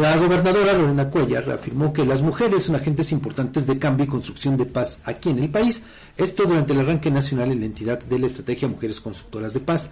La gobernadora Lorena Cuellar afirmó que las mujeres son agentes importantes de cambio y construcción de paz aquí en el país, esto durante el arranque nacional en la entidad de la Estrategia Mujeres Constructoras de Paz.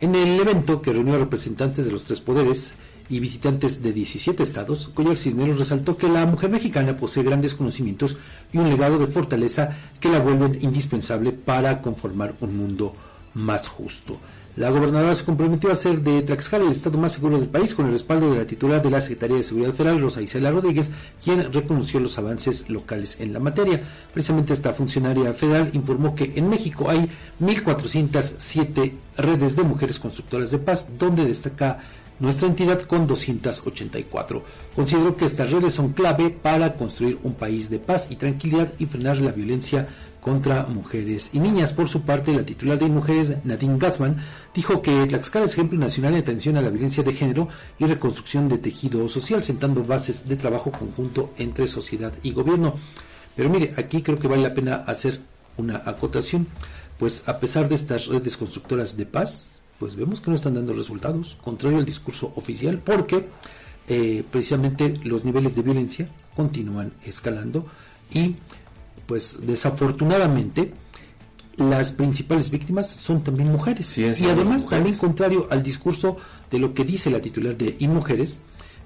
En el evento que reunió a representantes de los tres poderes y visitantes de 17 estados, Cuellar Cisneros resaltó que la mujer mexicana posee grandes conocimientos y un legado de fortaleza que la vuelven indispensable para conformar un mundo más justo. La gobernadora se comprometió a hacer de Tlaxcala el estado más seguro del país con el respaldo de la titular de la Secretaría de Seguridad Federal, Rosa Isela Rodríguez, quien reconoció los avances locales en la materia. Precisamente esta funcionaria federal informó que en México hay 1.407 redes de mujeres constructoras de paz, donde destaca nuestra entidad con 284. Considero que estas redes son clave para construir un país de paz y tranquilidad y frenar la violencia contra mujeres y niñas. Por su parte, la titular de Mujeres, Nadine Gatzman, dijo que Tlaxcala es ejemplo nacional de atención a la violencia de género y reconstrucción de tejido social, sentando bases de trabajo conjunto entre sociedad y gobierno. Pero mire, aquí creo que vale la pena hacer una acotación, pues a pesar de estas redes constructoras de paz, pues vemos que no están dando resultados, contrario al discurso oficial, porque eh, precisamente los niveles de violencia continúan escalando y pues desafortunadamente las principales víctimas son también mujeres. y además también contrario al discurso de lo que dice la titular de Y Mujeres,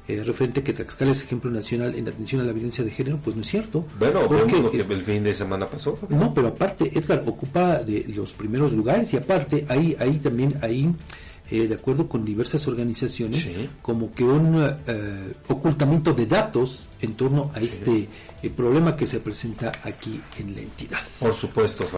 eh, referente que Tlaxcala es ejemplo nacional en atención a la violencia de género, pues no es cierto. Bueno, porque lo que el fin de semana pasó. No, pero aparte, Edgar ocupa de los primeros lugares y aparte, ahí, ahí también, ahí, eh, de acuerdo con diversas organizaciones, como que un eh, ocultamiento de datos en torno a este eh, problema que se presenta aquí en la entidad. Por supuesto.